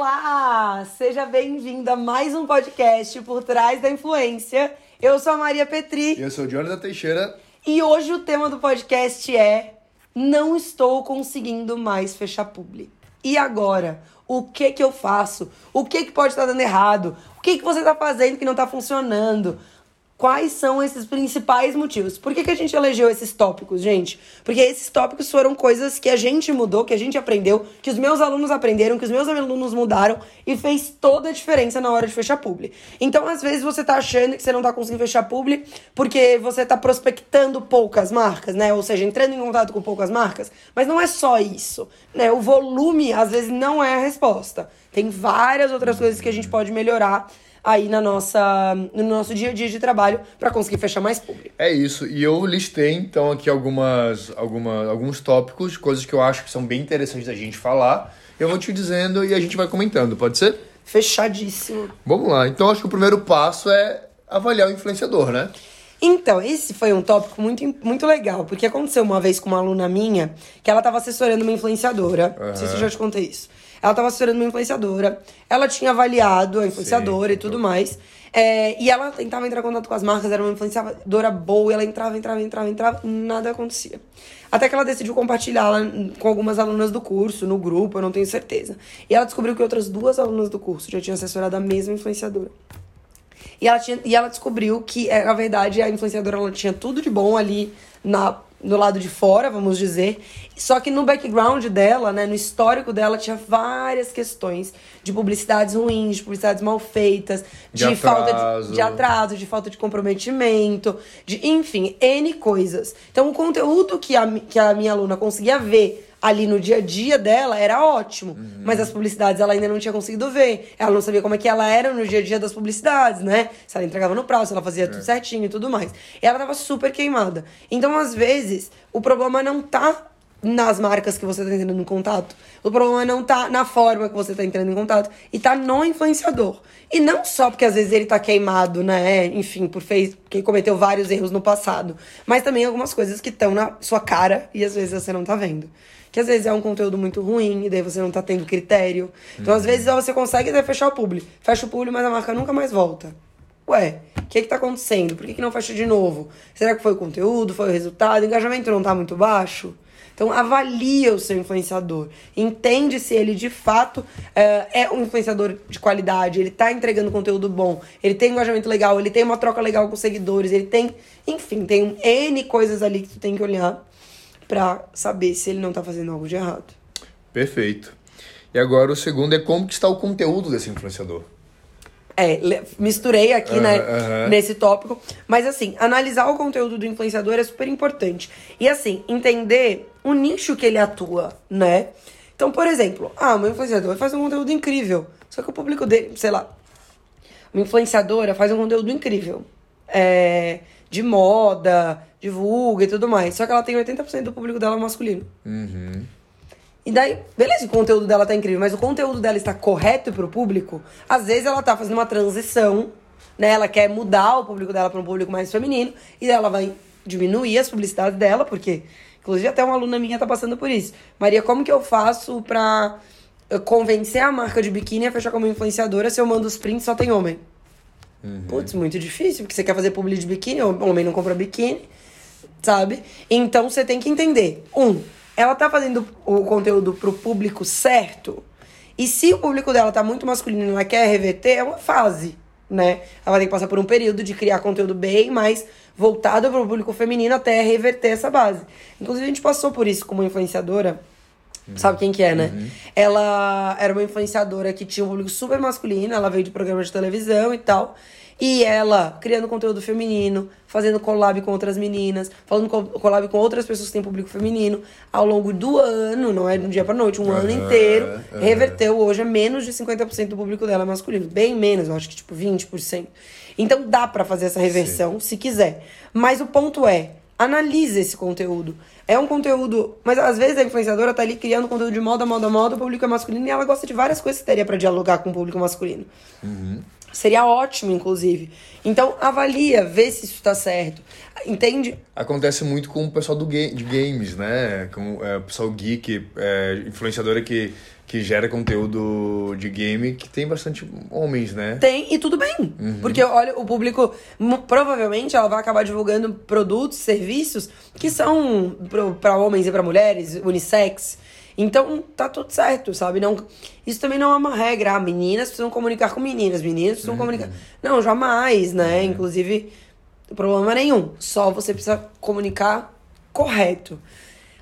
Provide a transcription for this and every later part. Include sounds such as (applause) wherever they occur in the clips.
Olá! Seja bem-vindo a mais um podcast por trás da influência. Eu sou a Maria Petri. Eu sou o Jonathan Teixeira. E hoje o tema do podcast é Não estou conseguindo mais fechar publi. E agora? O que que eu faço? O que que pode estar dando errado? O que que você está fazendo que não está funcionando? Quais são esses principais motivos? Por que, que a gente elegeu esses tópicos, gente? Porque esses tópicos foram coisas que a gente mudou, que a gente aprendeu, que os meus alunos aprenderam, que os meus alunos mudaram e fez toda a diferença na hora de fechar publi. Então, às vezes, você tá achando que você não tá conseguindo fechar publi porque você tá prospectando poucas marcas, né? Ou seja, entrando em contato com poucas marcas. Mas não é só isso, né? O volume, às vezes, não é a resposta. Tem várias outras coisas que a gente pode melhorar aí na nossa, no nosso dia a dia de trabalho para conseguir fechar mais público. É isso. E eu listei então aqui algumas, alguma, alguns tópicos, coisas que eu acho que são bem interessantes da gente falar. Eu vou te dizendo e a gente vai comentando, pode ser? Fechadíssimo. Vamos lá. Então acho que o primeiro passo é avaliar o influenciador, né? Então, esse foi um tópico muito, muito legal, porque aconteceu uma vez com uma aluna minha que ela estava assessorando uma influenciadora. Uhum. Não sei se eu já te contei isso. Ela estava assessorando uma influenciadora, ela tinha avaliado a influenciadora Sim, e tudo mais. É, e ela tentava entrar em contato com as marcas, era uma influenciadora boa, e ela entrava, entrava, entrava, entrava, nada acontecia. Até que ela decidiu compartilhar com algumas alunas do curso, no grupo, eu não tenho certeza. E ela descobriu que outras duas alunas do curso já tinham assessorado a mesma influenciadora. E ela, tinha, e ela descobriu que, é, na verdade, a influenciadora ela tinha tudo de bom ali na do lado de fora, vamos dizer. Só que no background dela, né, no histórico dela, tinha várias questões de publicidades ruins, de publicidades mal feitas, de, de falta de, de, atraso, de falta de comprometimento, de enfim, N coisas. Então o conteúdo que a, que a minha aluna conseguia ver ali no dia a dia dela era ótimo. Uhum. Mas as publicidades ela ainda não tinha conseguido ver. Ela não sabia como é que ela era no dia a dia das publicidades, né? Se ela entregava no prazo, se ela fazia é. tudo certinho e tudo mais. E ela tava super queimada. Então, às vezes, o problema não tá nas marcas que você está entrando em contato. O problema não tá na forma que você está entrando em contato. E tá no influenciador. E não só porque às vezes ele tá queimado, né? Enfim, por fez, porque cometeu vários erros no passado. Mas também algumas coisas que estão na sua cara e às vezes você não tá vendo que às vezes é um conteúdo muito ruim, e daí você não tá tendo critério. Então, uhum. às vezes, você consegue até fechar o público. Fecha o público, mas a marca nunca mais volta. Ué, o que que tá acontecendo? Por que, que não fecha de novo? Será que foi o conteúdo? Foi o resultado? O engajamento não tá muito baixo? Então, avalia o seu influenciador. Entende se ele, de fato, é, é um influenciador de qualidade. Ele tá entregando conteúdo bom. Ele tem um engajamento legal. Ele tem uma troca legal com os seguidores. Ele tem... Enfim, tem N coisas ali que tu tem que olhar para saber se ele não está fazendo algo de errado. Perfeito. E agora o segundo é como que está o conteúdo desse influenciador. É, misturei aqui, né, nesse tópico. Mas, assim, analisar o conteúdo do influenciador é super importante. E, assim, entender o nicho que ele atua, né? Então, por exemplo, ah, meu influenciador faz um conteúdo incrível. Só que o público dele, sei lá, uma influenciadora faz um conteúdo incrível. É, de moda, divulga e tudo mais. Só que ela tem 80% do público dela masculino. Uhum. E daí, beleza, o conteúdo dela tá incrível, mas o conteúdo dela está correto pro público? Às vezes ela tá fazendo uma transição, né? Ela quer mudar o público dela para um público mais feminino, e daí ela vai diminuir as publicidades dela, porque, inclusive, até uma aluna minha tá passando por isso. Maria, como que eu faço pra eh, convencer a marca de biquíni a fechar como influenciadora se eu mando os prints só tem homem? Uhum. Putz, muito difícil, porque você quer fazer publi de biquíni, o homem não compra biquíni sabe? Então você tem que entender. Um, ela tá fazendo o conteúdo pro público certo. E se o público dela tá muito masculino e ela quer reverter, é uma fase, né? Ela tem que passar por um período de criar conteúdo bem mais voltado pro público feminino até reverter essa base. Inclusive, a gente passou por isso como influenciadora. Uhum. Sabe quem que é, né? Uhum. Ela era uma influenciadora que tinha um público super masculino, ela veio de programa de televisão e tal. E ela criando conteúdo feminino, fazendo collab com outras meninas, falando collab com outras pessoas que têm público feminino, ao longo do ano, não é de um dia pra noite, um uhum, ano inteiro, uhum. reverteu hoje a menos de 50% do público dela masculino. Bem menos, eu acho que tipo 20%. Então dá para fazer essa reversão Sim. se quiser. Mas o ponto é, analise esse conteúdo. É um conteúdo. Mas às vezes a influenciadora tá ali criando conteúdo de moda, moda, moda, o público é masculino e ela gosta de várias coisas que teria para dialogar com o público masculino. Uhum. Seria ótimo, inclusive. Então, avalia, vê se isso tá certo. Entende? Acontece muito com o pessoal do ga de games, né? Com é, o pessoal geek, é, influenciadora que, que gera conteúdo de game, que tem bastante homens, né? Tem, e tudo bem. Uhum. Porque, olha, o público, provavelmente, ela vai acabar divulgando produtos, serviços que são para homens e para mulheres, unissex. Então, tá tudo certo, sabe? Não, isso também não é uma regra. Ah, meninas precisam comunicar com meninas, meninas precisam comunicar. Não, jamais, né? Inclusive, problema nenhum. Só você precisa comunicar correto.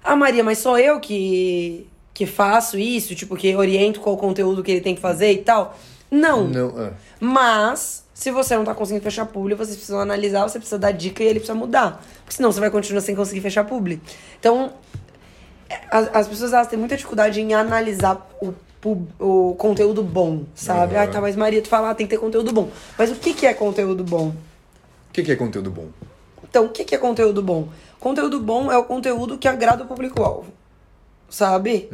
Ah, Maria, mas sou eu que, que faço isso? Tipo, que oriento qual o conteúdo que ele tem que fazer e tal? Não. Não, é. Mas, se você não tá conseguindo fechar publi, vocês precisam analisar, você precisa dar dica e ele precisa mudar. Porque senão você vai continuar sem conseguir fechar publi. Então, é, as, as pessoas elas têm muita dificuldade em analisar o, o conteúdo bom, sabe? Uhum. Ah, tá, mas Maria, tu fala, ah, tem que ter conteúdo bom. Mas o que, que é conteúdo bom? O que, que é conteúdo bom? Então, o que, que é conteúdo bom? Conteúdo bom é o conteúdo que agrada o público-alvo. Sabe?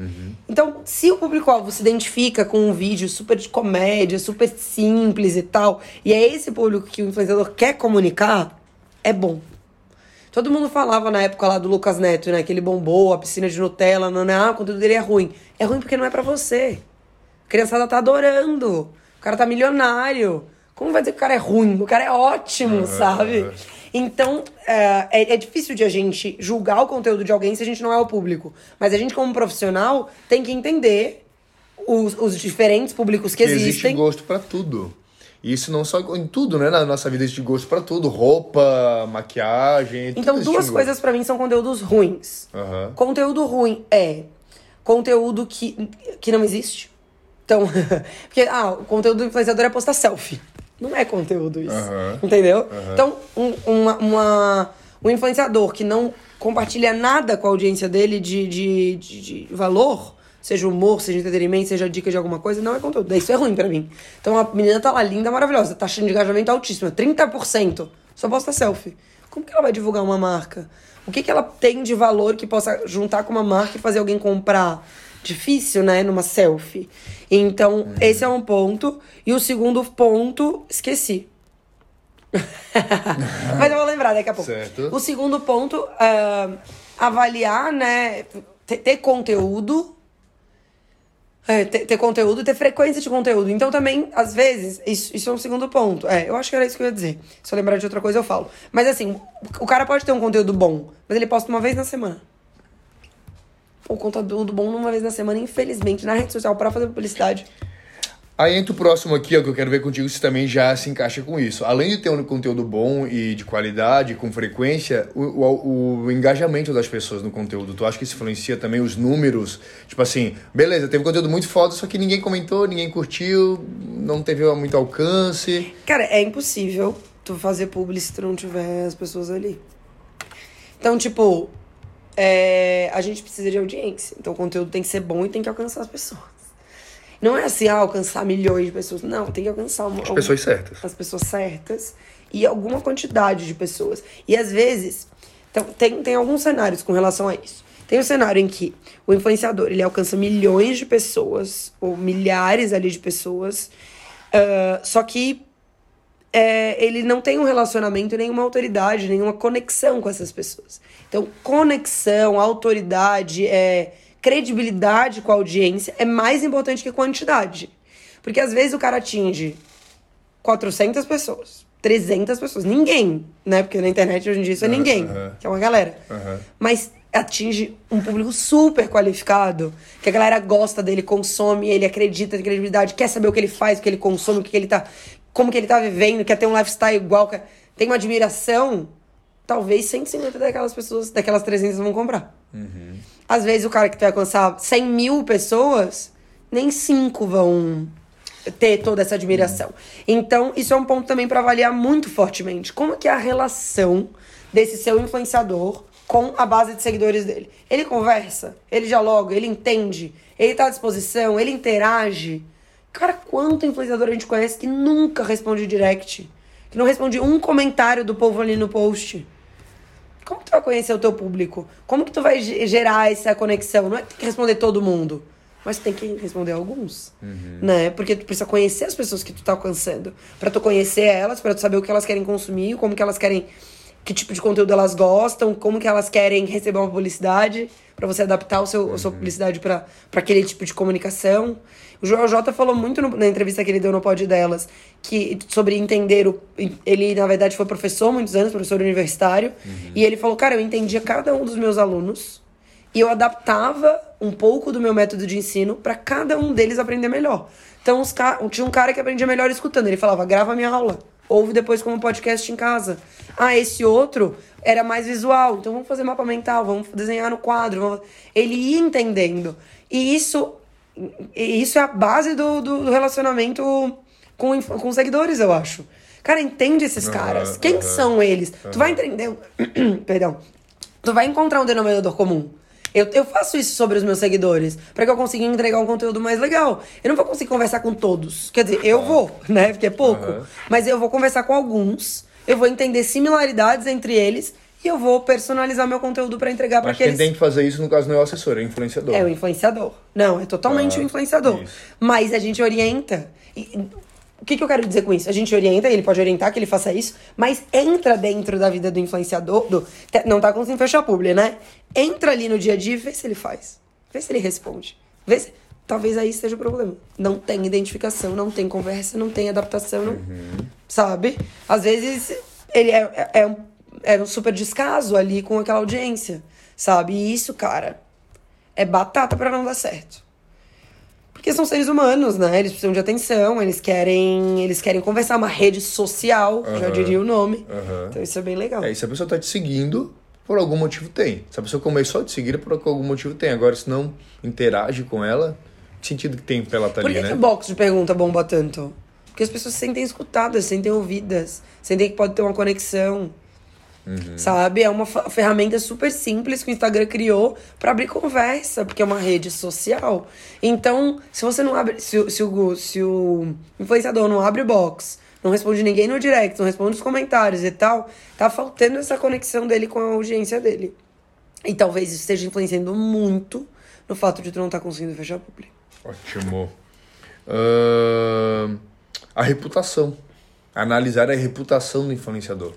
Então, se o público-alvo se identifica com um vídeo super de comédia, super simples e tal, e é esse público que o influenciador quer comunicar, é bom. Todo mundo falava na época lá do Lucas Neto, né? Que ele bombou, a piscina de Nutella, não, não, ah, o conteúdo dele é ruim. É ruim porque não é pra você. A criançada tá adorando. O cara tá milionário. Como vai dizer que o cara é ruim? O cara é ótimo, sabe? Então, é, é, é difícil de a gente julgar o conteúdo de alguém se a gente não é o público. Mas a gente, como profissional, tem que entender os, os diferentes públicos que, Que existe existem. gosto pra tudo. E isso não só em tudo, né? Na nossa vida existe gosto pra tudo. Roupa, maquiagem. Então, duas coisas pra mim são conteúdos ruins. Aham. Conteúdo ruim é conteúdo que, que não existe. Então, (laughs) porque, ah, o conteúdo do influenciador é postar selfie. Não é conteúdo isso. Aham. Entendeu? Então, um, uma, uma- um influenciador que não compartilha nada com a audiência dele de, de, de, de valor, seja humor, seja entretenimento, seja dica de alguma coisa, não é conteúdo. Isso é ruim pra mim. Então, a menina tá lá linda, maravilhosa, taxa de engajamento altíssima, 30%. Só posta selfie. Como que ela vai divulgar uma marca? O que, que ela tem de valor que possa juntar com uma marca e fazer alguém comprar? Difícil, né? Numa selfie. Então, esse é um ponto. E o segundo ponto, esqueci. (laughs) Mas eu vou lembrar daqui a pouco. Certo. O segundo ponto, ah, avaliar, né? Ter, ter conteúdo. É, ter, ter conteúdo e ter frequência de conteúdo. Então também, às vezes, isso, isso é um segundo ponto. É, eu acho que era isso que eu ia dizer. Se eu lembrar de outra coisa, eu falo. Mas assim, o cara pode ter um conteúdo bom, mas ele posta uma vez na semana. O conteúdo bom uma vez na semana, infelizmente, na rede social, para fazer publicidade. Aí entra o próximo aqui, ó, que eu quero ver contigo se também já se encaixa com isso. Além de ter um conteúdo bom e de qualidade, com frequência, o, o, o engajamento das pessoas no conteúdo. Tu acha que isso influencia também os números? Tipo assim, beleza, teve conteúdo muito foda, só que ninguém comentou, ninguém curtiu, não teve muito alcance. Cara, é impossível tu fazer publi se tu não tiver as pessoas ali. Então, tipo, é, a gente precisa de audiência. Então o conteúdo tem que ser bom e tem que alcançar as pessoas. Não é assim, ah, alcançar milhões de pessoas. Não, tem que alcançar uma, As pessoas certas. as pessoas certas e alguma quantidade de pessoas. E às vezes, então, tem, tem alguns cenários com relação a isso. Tem um cenário em que o influenciador ele alcança milhões de pessoas, ou milhares ali de pessoas, ah, só que é, ele não tem um relacionamento, nenhuma autoridade, nenhuma conexão com essas pessoas. Então, conexão, autoridade, é, credibilidade com a audiência é mais importante que quantidade. Porque às vezes o cara atinge 400 pessoas, 300 pessoas, ninguém, né? Porque na internet hoje em dia isso é ninguém, aham. que é uma galera. Aham. Mas atinge um público super qualificado, que a galera gosta dele, consome, ele acredita, tem credibilidade, quer saber o que ele faz, o que ele consome, o que ele tá, como que ele tá vivendo, quer ter um lifestyle igual, quer, tem uma admiração, talvez 150 daquelas pessoas, daquelas 300 vão comprar. Às vezes o cara que vai alcançar 100 mil pessoas, nem 5 vão ter toda essa admiração. Então, isso é um ponto também para avaliar muito fortemente. Como que é a relação desse seu influenciador com a base de seguidores dele? Ele conversa, ele dialoga, ele entende, ele tá à disposição, ele interage. Cara, quanto influenciador a gente conhece que nunca responde direct? Que não responde um comentário do povo ali no post? Como que tu vai conhecer o teu público? Como que tu vai ge- gerar essa conexão? Não é que tem que responder todo mundo. mas tem que responder alguns, né? Porque tu precisa conhecer as pessoas que tu tá alcançando, Pra tu conhecer elas, pra tu saber o que elas querem consumir, como que elas querem, que tipo de conteúdo elas gostam, como que elas querem receber uma publicidade, pra você adaptar o seu, a sua publicidade pra pra aquele tipo de comunicação. O Joel J falou muito no- na entrevista que ele deu no pod delas que sobre entender o ele na verdade foi professor muitos anos, professor universitário, e ele falou: "Cara, eu entendia cada um dos meus alunos e eu adaptava um pouco do meu método de ensino pra cada um deles aprender melhor. Então, os ca... tinha um cara que aprendia melhor escutando. Ele falava, grava minha aula. Ouve depois como podcast em casa. Ah, esse outro era mais visual. Então, vamos fazer mapa mental, vamos desenhar no quadro. Vamos... Ele ia entendendo. E isso, e isso é a base do, do, do relacionamento com, com os seguidores, eu acho. Cara, entende esses caras. Quem aham. são eles? Tu vai entender... (clears throat) Perdão. Tu vai encontrar um denominador comum. Eu, eu faço isso sobre os meus seguidores, pra que eu consiga entregar um conteúdo mais legal. Eu não vou conseguir conversar com todos. Quer dizer, eu vou, né? Porque é pouco. Mas eu vou conversar com alguns, eu vou entender similaridades entre eles e eu vou personalizar meu conteúdo pra entregar pra Mas quem aqueles. tem que fazer isso, no caso, não é o assessor, é o influenciador. É o influenciador. Não, é totalmente Ah, o influenciador. isso. Mas a gente orienta. E, o que, que eu quero dizer com isso? A gente orienta, ele pode orientar que ele faça isso, mas entra dentro da vida do influenciador. Do, não tá conseguindo fechar publi, né? Entra ali no dia a dia e vê se ele faz. Vê se ele responde. Vê se. Talvez aí esteja o problema. Não tem identificação, não tem conversa, não tem adaptação, não- sabe? Às vezes ele é, é, é um, é um super descaso ali com aquela audiência, sabe? E isso, cara, é batata pra não dar certo. Porque são seres humanos, né? Eles precisam de atenção, eles querem, eles querem conversar, uma rede social, já Aham. diria o nome. Aham. Então isso é bem legal. É, e se a pessoa tá te seguindo, por algum motivo tem. Se a pessoa começou a te seguir, por algum motivo tem. Agora, se não interage com ela, que sentido que tem pra ela estar Por ali, que, né? que o box de pergunta bomba tanto? Porque as pessoas se sentem escutadas, se sentem ouvidas, sentem que pode ter uma conexão. Uhum. Sabe? É uma ferramenta super simples que o Instagram criou pra abrir conversa, porque é uma rede social. Então, se você não abre. Se, o- se, o, se o influenciador não abre o box, não responde ninguém no direct, não responde os comentários e tal, tá faltando essa conexão dele com a audiência dele. E talvez isso esteja influenciando muito no fato de tu não estar conseguindo fechar público. Ótimo. Ahn, a reputação. Analisar a reputação do influenciador.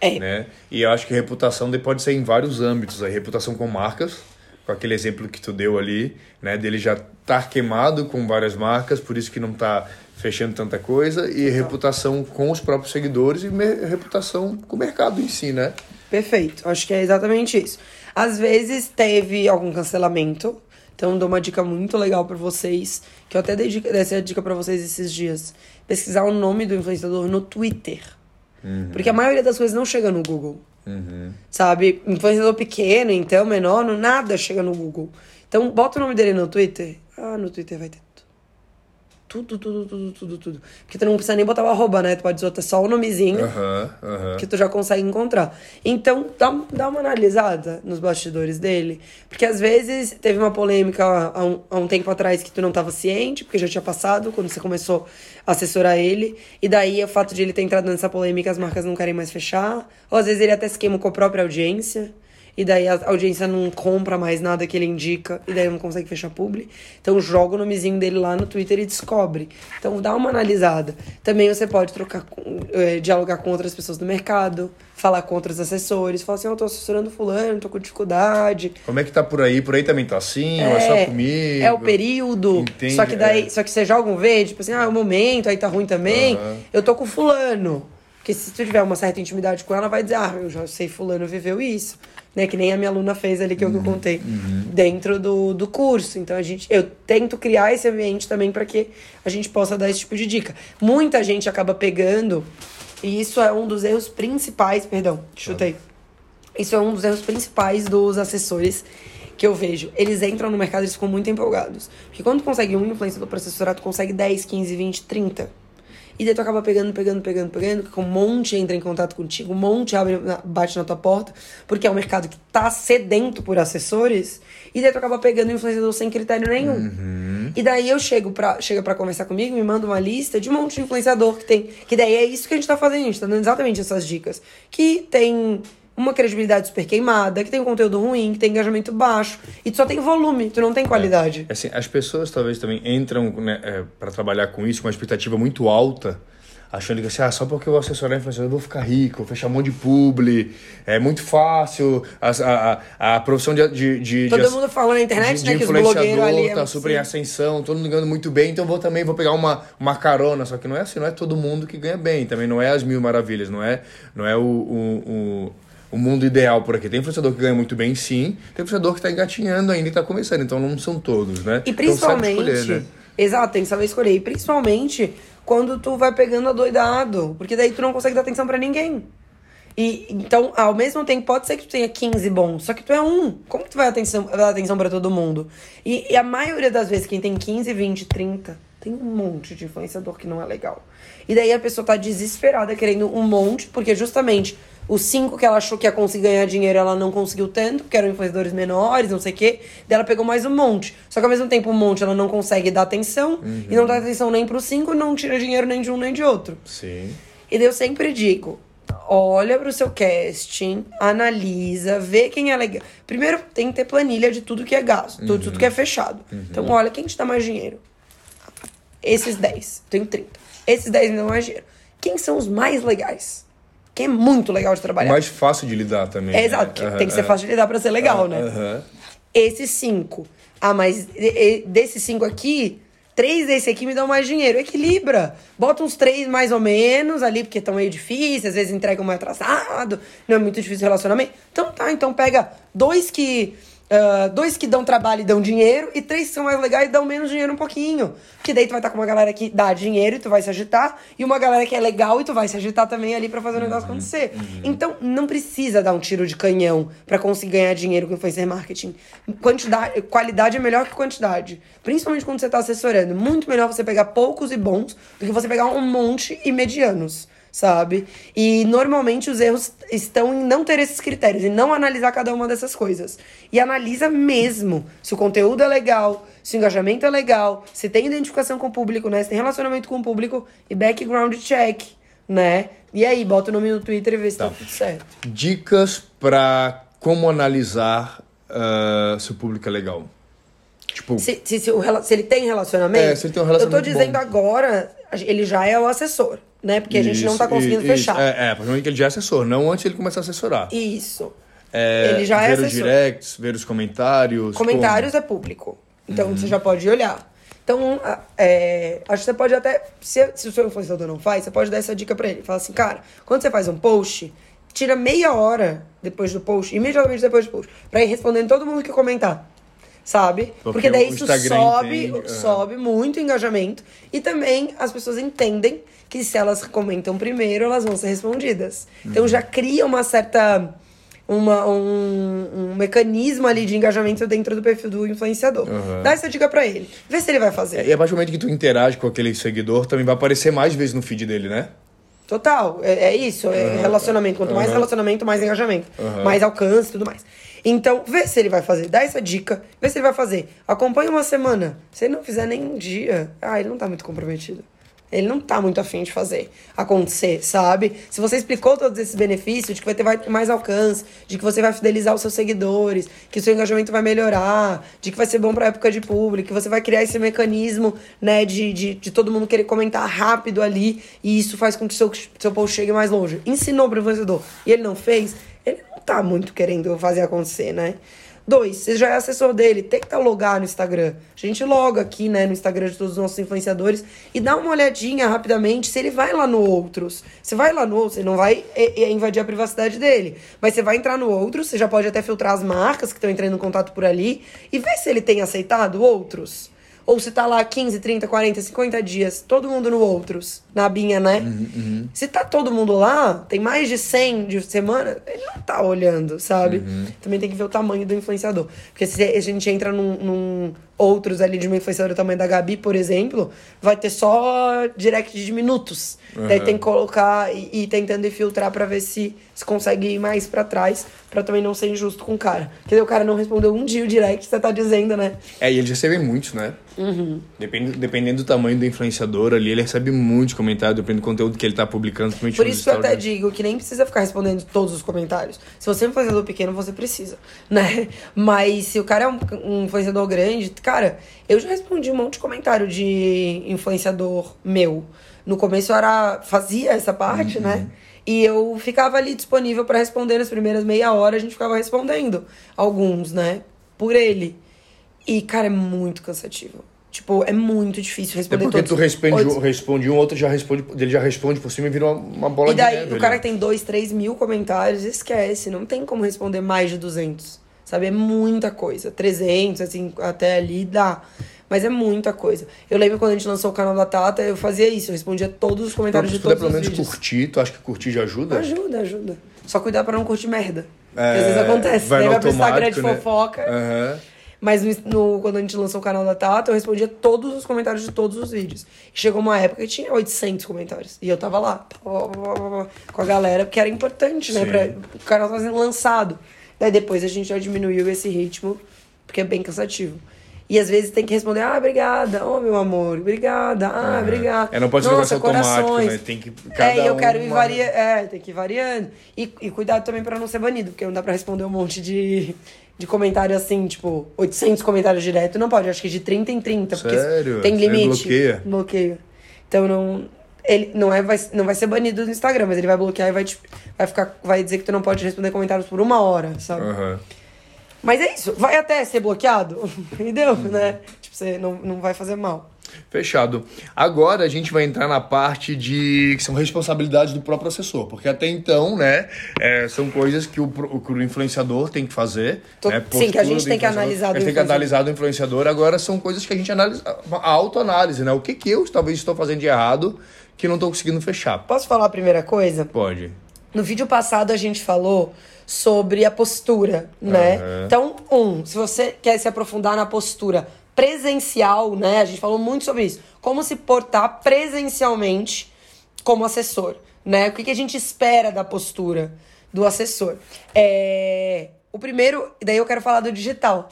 É. Né? E eu acho que reputação pode ser em vários âmbitos. A reputação com marcas, com aquele exemplo que tu deu ali, né? Dele já estar queimado com várias marcas, por isso que não tá fechando tanta coisa. E reputação com os próprios seguidores e reputação com o mercado em si, né? Perfeito, acho que é exatamente isso. Às vezes teve algum cancelamento, então dou uma dica muito legal pra vocês, que eu até dei essa dica pra vocês esses dias. Pesquisar o nome do influenciador no Twitter. Porque a maioria das coisas não chega no Google. Sabe? Influenciador pequeno, então, menor, não, nada chega no Google. Então, bota o nome dele no Twitter. Ah, no Twitter vai ter tudo. Tudo, tudo, tudo, tudo. Porque tu não precisa nem botar o arroba, né? Tu pode botar só o nomezinho Aham, aham. que tu já consegue encontrar. Então, dá, dá uma analisada nos bastidores dele. Porque às vezes teve uma polêmica há um, há um tempo atrás que tu não estava ciente, porque já tinha passado quando você começou a assessorar ele. E daí o fato de ele ter entrado nessa polêmica, as marcas não querem mais fechar. Ou às vezes ele até se queima com a própria audiência. E daí a audiência não compra mais nada que ele indica, e daí não consegue fechar publi. Então joga o nomezinho dele lá no Twitter e descobre. Então dá uma analisada. Também você pode trocar, eh, dialogar com outras pessoas do mercado, falar com outros assessores, falar assim, "Ó, eu tô assessorando fulano, tô com dificuldade. Como é que tá por aí? Por aí também tá assim? ou é só comigo? É o período. Entende? Só que daí, É. só que você joga um verde, tipo assim, ah, é o momento, aí tá ruim também. Aham. Eu tô com fulano. Porque se tu tiver uma certa intimidade com ela, vai dizer, ah, eu já sei fulano viveu isso. Né? Que nem a minha aluna fez ali, que o que eu contei, dentro do, do curso. Então a gente, eu tento criar esse ambiente também para que a gente possa dar esse tipo de dica. Muita gente acaba pegando, e isso é um dos erros principais, perdão, chutei. Isso é um dos erros principais dos assessores que eu vejo. Eles entram no mercado e ficam muito empolgados. Porque quando tu consegue um influenciador para assessorar, tu consegue 10, 15, 20, 30. E daí tu acaba pegando, pegando, pegando, pegando, porque um monte entra em contato contigo, um monte abre, bate na tua porta, porque é um mercado que tá sedento por assessores, e daí tu acaba pegando influenciador sem critério nenhum. E daí eu chego pra, chega pra conversar comigo, me manda uma lista de um monte de influenciador que tem. Que daí é isso que a gente tá fazendo, a gente tá dando exatamente essas dicas. Que tem uma credibilidade super queimada, que tem um conteúdo ruim, que tem engajamento baixo, e tu só tem volume, tu não tem qualidade. É, assim, as pessoas talvez também entram né, é, para trabalhar com isso com uma expectativa muito alta, achando que assim, ah, só porque eu vou assessorar influenciador eu vou ficar rico, vou fechar um monte de publi, é muito fácil, a, a, a profissão de, de, de Todo de, mundo falando na internet, de, né, de que os blogueiros influenciador ali... tá é super em ascensão, todo mundo ganhando muito bem, então vou também vou pegar uma, uma carona, só que não é assim, não é todo mundo que ganha bem, também não é as mil maravilhas, não é, não é o, o, o o mundo ideal por aqui. Tem influenciador que ganha muito bem, sim. Tem influenciador que está engatinhando ainda e está começando. Então não são todos, né? E Então, principalmente. escolher, né? Exato, tem que saber escolher. E principalmente quando tu vai pegando adoidado. Porque daí tu não consegue dar atenção pra ninguém. E então, ao mesmo tempo, pode ser que tu tenha 15 bons, só que tu é um. Como que tu vai atenção, dar atenção pra todo mundo? E, e a maioria das vezes, quem tem 15, 20, 30, tem um monte de influenciador que não é legal. E daí a pessoa tá desesperada querendo um monte, porque justamente os cinco que ela achou que ia conseguir ganhar dinheiro, ela não conseguiu tanto, porque eram influenciadores menores, não sei o quê. Daí ela pegou mais um monte. Só que ao mesmo tempo, um monte ela não consegue dar atenção, e não dá atenção nem pros cinco, não tira dinheiro nem de um nem de outro. Sim. E daí eu sempre digo: olha pro seu casting, analisa, vê quem é legal. Primeiro tem que ter planilha de tudo que é gasto, tudo, tudo que é fechado. Então, olha, quem te dá mais dinheiro? Esses 10. Tenho 30. Esses 10 me dão mais dinheiro. Quem são os mais legais? Quem é muito legal de trabalhar? Mais fácil de lidar também. É, né? exato, Aham, tem que ser fácil de lidar pra ser legal, né? Aham. Esses cinco. Ah, mas desses cinco aqui, três desse aqui me dão mais dinheiro. Equilibra. Bota uns três mais ou menos ali, porque estão meio difíceis, às vezes entregam mais atrasado, não é muito difícil o relacionamento. Então tá, então pega dois que. Ah, dois que dão trabalho e dão dinheiro, e três que são mais legais e dão menos dinheiro um pouquinho. Porque daí tu vai estar com uma galera que dá dinheiro e tu vai se agitar, e uma galera que é legal e tu vai se agitar também ali pra fazer o negócio acontecer. Então, não precisa dar um tiro de canhão pra conseguir ganhar dinheiro com influencer marketing. Quantidade, qualidade é melhor que quantidade. Principalmente quando você tá assessorando. Muito melhor você pegar poucos e bons do que você pegar um monte e medianos. Sabe? E normalmente os erros estão em não ter esses critérios e não analisar cada uma dessas coisas. E analisa mesmo se o conteúdo é legal, se o engajamento é legal, se tem identificação com o público, né? Se tem relacionamento com o público e background check, né? E aí, bota o nome no Twitter e vê se tá, tudo certo. Dicas pra como analisar ah, se o público é legal. Tipo, Se, se, se o se ele tem relacionamento. É, se ele tem um relacionamento Eu tô dizendo bom. agora, ele já é o assessor, né? Porque a gente não tá isso, conseguindo isso, fechar. É, é, provavelmente que ele já é assessor, não antes ele começar a assessorar. Isso. É, ele já é ver os assessor. directs, ver os comentários. Comentários é público. Então você já pode olhar. Então, é, acho que você pode até. Se, se o seu influenciador não faz, você pode dar essa dica pra ele. Fala assim, cara, quando você faz um post, tira meia hora depois do post, imediatamente depois do post, pra ir respondendo todo mundo que comentar. Sabe? Porque Porque, daí isso sobe, entende, é. sobe muito o engajamento. E também as pessoas entendem que se elas comentam primeiro, elas vão ser respondidas. Então Uhum. já cria uma certa. Uma, um, um mecanismo ali de engajamento dentro do perfil do influenciador. Uhum. Dá essa dica pra ele. Vê se ele vai fazer. E a partir do momento que tu interage com aquele seguidor, também vai aparecer mais vezes no feed dele, né? Total, é, é isso, é relacionamento. Quanto mais Uhum. relacionamento, mais engajamento. Uhum. Mais alcance e tudo mais. Então, vê se ele vai fazer. Dá essa dica, vê se ele vai fazer. Acompanha uma semana. Se ele não fizer nem um dia, ah, ele não tá muito comprometido. Ele não tá muito afim de fazer acontecer, sabe? Se você explicou todos esses benefícios, de que vai ter mais alcance, de que você vai fidelizar os seus seguidores, que o seu engajamento vai melhorar, de que vai ser bom pra época de público, que você vai criar esse mecanismo, né, de, de, de todo mundo querer comentar rápido ali, e isso faz com que seu, seu post chegue mais longe. Ensinou pro influenciador e ele não fez, ele não tá muito querendo fazer acontecer, né? Dois, você já é assessor dele, tem que estar logar no Instagram. A gente loga aqui, né, no Instagram de todos os nossos influenciadores e dá uma olhadinha rapidamente se ele vai lá no Outros. Você vai lá no Outros, você não vai é, é, invadir a privacidade dele. Mas você vai entrar no Outros, você já pode até filtrar as marcas que estão entrando em contato por ali e ver se ele tem aceitado Outros. Ou se tá lá 15, 30, 40, 50 dias, todo mundo no Outros, na abinha, né? Se tá todo mundo lá, tem mais de 100 de semana, ele não tá olhando, sabe? Também tem que ver o tamanho do influenciador. Porque se a gente entra num, num, outros ali de uma influenciadora do tamanho da Gabi, por exemplo, vai ter só direct de minutos. Uhum. Daí tem que colocar e, e tentando filtrar para ver se, se consegue ir mais para trás, para também não ser injusto com o cara. Porque daí o cara não respondeu um dia o direct, você tá dizendo, né? É, e eles recebem muitos, né? Uhum. Depende, dependendo do tamanho do influenciador ali, ele recebe muitos comentários, dependendo do conteúdo que ele tá publicando. Por isso que eu até digo que nem precisa ficar respondendo todos os comentários. Se você é um influenciador pequeno, você precisa, (laughs) né? Mas se o cara é um, um influenciador grande, cara, eu já respondi um monte de comentário de influenciador meu. No começo eu era, fazia essa parte, né? uhum. né? E eu ficava ali disponível para responder nas primeiras meia hora, a gente ficava respondendo alguns, né? Por ele. E, cara, é muito cansativo. Tipo, é muito difícil responder é porque todos. tu responde, responde um, outro já responde, ele já responde por cima e vira uma, uma bola de neve. E daí, o cara que tem dois, três mil comentários, esquece. Não tem como responder mais de 200. Sabe? É muita coisa. 300, assim, até ali dá. Mas é muita coisa. Eu lembro quando a gente lançou o canal da Tata, eu fazia isso. Eu respondia todos os comentários de todos os pelo menos vídeos. curtir, tu acha que curtir já ajuda? Ajuda, ajuda. Só cuidar pra não curtir merda. É, às vezes acontece. Vai Daí vai pro Instagram de né? fofoca. Uhum. Mas no, quando a gente lançou o canal da Tata, eu respondia todos os comentários de todos os vídeos. Chegou uma época que tinha 800 comentários. E eu tava lá, com a galera, porque era importante, né? Pra, o canal tava sendo lançado. Daí depois a gente já diminuiu esse ritmo, porque é bem cansativo. E às vezes tem que responder, ah, obrigada, oh meu amor, obrigada, ah, uhum. obrigada. É, não pode ser Nossa, um automático, né? Tem que. Cada é, e eu quero um ir variando. É, tem que ir variando. E, e cuidado também para não ser banido, porque não dá pra responder um monte de, de comentário assim, tipo, 800 comentários direto. Não pode, acho que de 30 em 30. Sério? Porque tem limite. bloqueia? Bloqueia. Então não. Ele não, é, vai, não vai ser banido no Instagram, mas ele vai bloquear e vai, tipo, vai, ficar, vai dizer que tu não pode responder comentários por uma hora, sabe? Uhum. Mas é isso, vai até ser bloqueado, (laughs) e deu, uhum. né? Tipo, você não, não vai fazer mal. Fechado. Agora a gente vai entrar na parte de que são responsabilidades do próprio assessor, porque até então, né, é, são coisas que o, que o influenciador tem que fazer. Tô, né, sim, que a gente tem que analisar. A gente tem que analisar do influenciador. Agora são coisas que a gente analisa, a autoanálise, né? O que que eu talvez estou fazendo de errado que não estou conseguindo fechar. Posso falar a primeira coisa? Pode. No vídeo passado a gente falou sobre a postura, né? Uhum. Então, um, se você quer se aprofundar na postura presencial, né? A gente falou muito sobre isso. Como se portar presencialmente como assessor, né? O que, que a gente espera da postura do assessor? É... O primeiro, daí eu quero falar do digital.